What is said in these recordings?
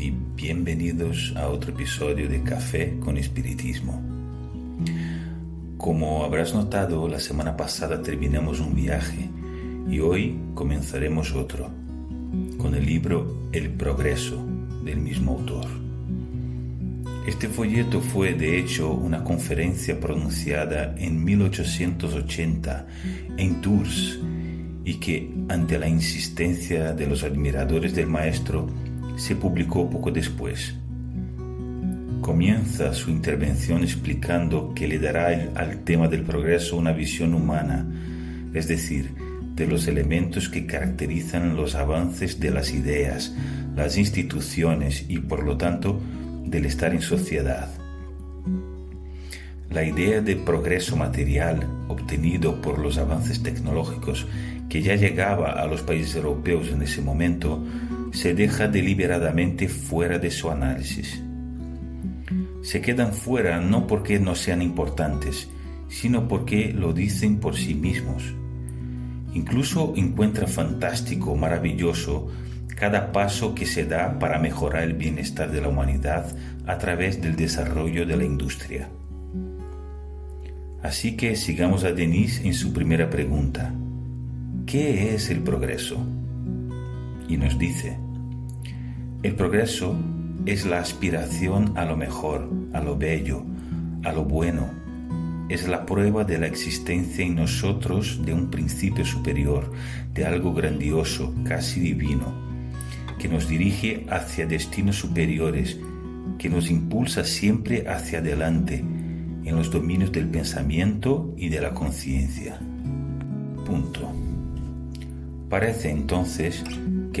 y bienvenidos a otro episodio de Café con Espiritismo. Como habrás notado, la semana pasada terminamos un viaje y hoy comenzaremos otro, con el libro El Progreso del mismo autor. Este folleto fue de hecho una conferencia pronunciada en 1880 en Tours y que, ante la insistencia de los admiradores del maestro, se publicó poco después. Comienza su intervención explicando que le dará al tema del progreso una visión humana, es decir, de los elementos que caracterizan los avances de las ideas, las instituciones y por lo tanto del estar en sociedad. La idea de progreso material obtenido por los avances tecnológicos que ya llegaba a los países europeos en ese momento, se deja deliberadamente fuera de su análisis. Se quedan fuera no porque no sean importantes, sino porque lo dicen por sí mismos. Incluso encuentra fantástico, maravilloso, cada paso que se da para mejorar el bienestar de la humanidad a través del desarrollo de la industria. Así que sigamos a Denise en su primera pregunta. ¿qué es el progreso? Y nos dice, el progreso es la aspiración a lo mejor, a lo bello, a lo bueno. Es la prueba de la existencia en nosotros de un principio superior, de algo grandioso, casi divino, que nos dirige hacia destinos superiores, que nos impulsa siempre hacia adelante en los dominios del pensamiento y de la conciencia. Punto. Parece entonces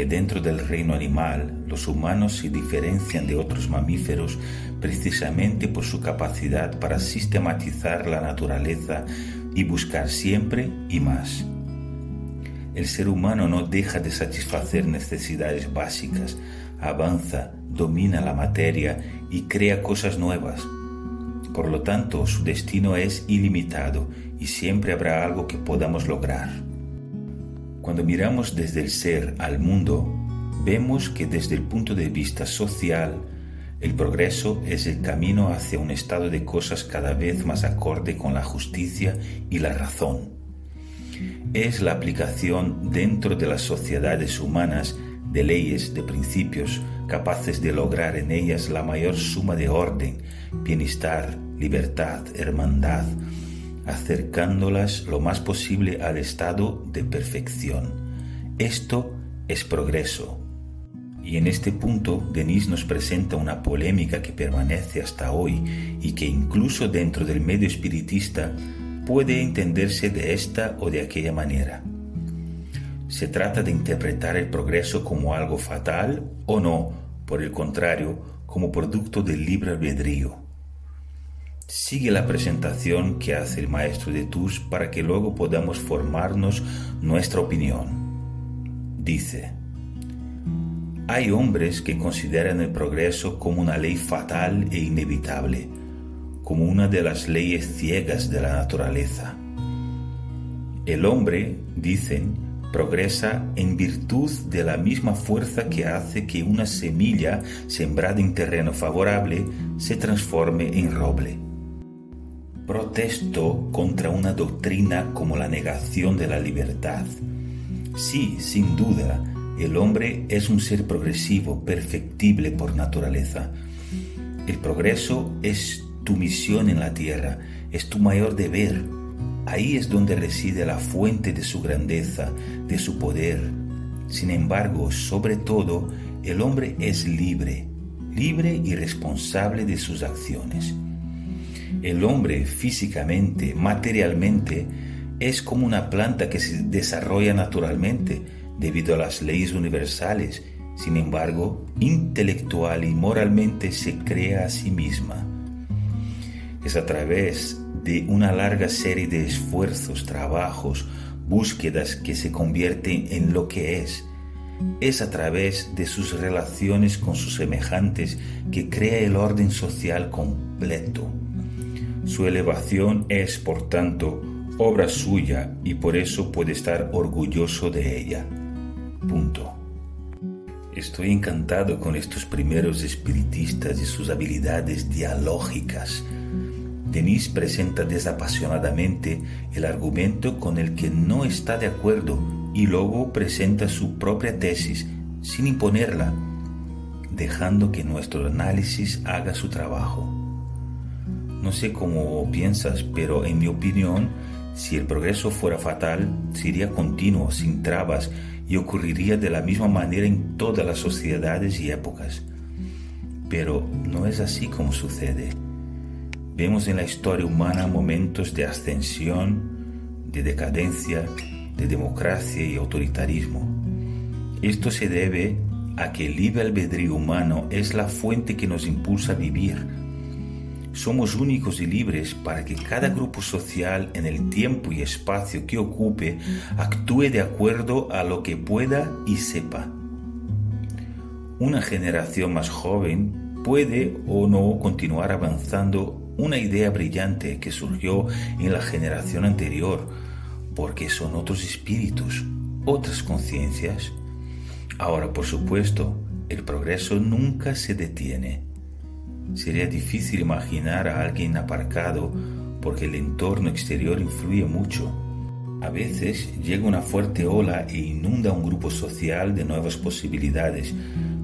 que dentro del reino animal los humanos se diferencian de otros mamíferos precisamente por su capacidad para sistematizar la naturaleza y buscar siempre y más. El ser humano no deja de satisfacer necesidades básicas, avanza, domina la materia y crea cosas nuevas. Por lo tanto, su destino es ilimitado y siempre habrá algo que podamos lograr. Cuando miramos desde el ser al mundo, vemos que desde el punto de vista social, el progreso es el camino hacia un estado de cosas cada vez más acorde con la justicia y la razón. Es la aplicación dentro de las sociedades humanas de leyes, de principios capaces de lograr en ellas la mayor suma de orden, bienestar, libertad, hermandad, acercándolas lo más posible al estado de perfección. Esto es progreso. Y en este punto, Denise nos presenta una polémica que permanece hasta hoy y que incluso dentro del medio espiritista puede entenderse de esta o de aquella manera. Se trata de interpretar el progreso como algo fatal o no, por el contrario, como producto del libre albedrío Sigue la presentación que hace el maestro de Tours para que luego podamos formarnos nuestra opinión. Dice, hay hombres que consideran el progreso como una ley fatal e inevitable, como una de las leyes ciegas de la naturaleza. El hombre, dicen, progresa en virtud de la misma fuerza que hace que una semilla sembrada en terreno favorable se transforme en roble. Protesto contra una doctrina como la negación de la libertad. Sí, sin duda, el hombre es un ser progresivo, perfectible por naturaleza. El progreso es tu misión en la tierra, es tu mayor deber. Ahí es donde reside la fuente de su grandeza, de su poder. Sin embargo, sobre todo, el hombre es libre, libre y responsable de sus acciones. El hombre físicamente, materialmente, es como una planta que se desarrolla naturalmente debido a las leyes universales. Sin embargo, intelectual y moralmente se crea a sí misma. Es a través de una larga serie de esfuerzos, trabajos, búsquedas que se convierten en lo que es. Es a través de sus relaciones con sus semejantes que crea el orden social completo. Su elevación es, por tanto, obra suya y por eso puede estar orgulloso de ella. Punto. Estoy encantado con estos primeros espiritistas y sus habilidades dialógicas. Denis presenta desapasionadamente el argumento con el que no está de acuerdo y luego presenta su propia tesis sin imponerla, dejando que nuestro análisis haga su trabajo. No sé cómo piensas, pero en mi opinión, si el progreso fuera fatal, sería continuo, sin trabas, y ocurriría de la misma manera en todas las sociedades y épocas. Pero no es así como sucede. Vemos en la historia humana momentos de ascensión, de decadencia, de democracia y autoritarismo. Esto se debe a que el libre albedrío humano es la fuente que nos impulsa a vivir. Somos únicos y libres para que cada grupo social en el tiempo y espacio que ocupe actúe de acuerdo a lo que pueda y sepa. Una generación más joven puede o no continuar avanzando una idea brillante que surgió en la generación anterior, porque son otros espíritus, otras conciencias. Ahora, por supuesto, el progreso nunca se detiene. Sería difícil imaginar a alguien aparcado porque el entorno exterior influye mucho. A veces llega una fuerte ola e inunda un grupo social de nuevas posibilidades,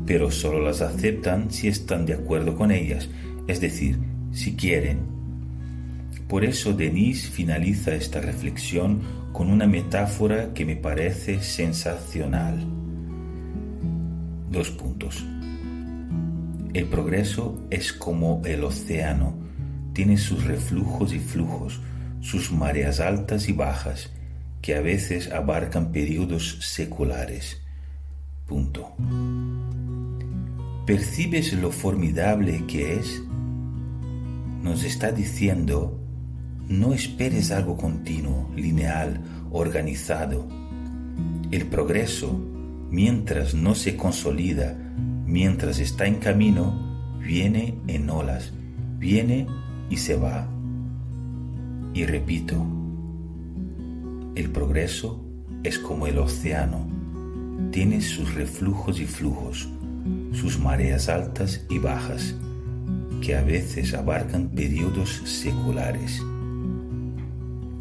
pero solo las aceptan si están de acuerdo con ellas, es decir, si quieren. Por eso Denis finaliza esta reflexión con una metáfora que me parece sensacional. Dos puntos. El progreso es como el océano, tiene sus reflujos y flujos, sus mareas altas y bajas, que a veces abarcan periodos seculares. Punto. ¿Percibes lo formidable que es? nos está diciendo, no esperes algo continuo, lineal, organizado. El progreso, mientras no se consolida, mientras está en camino, viene en olas, viene y se va. Y repito, el progreso es como el océano, tiene sus reflujos y flujos, sus mareas altas y bajas que a veces abarcan periodos seculares.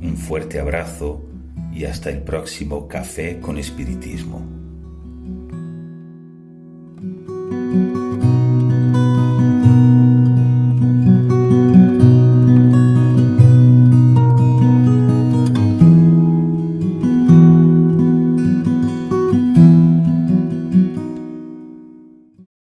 Un fuerte abrazo y hasta el próximo café con espiritismo.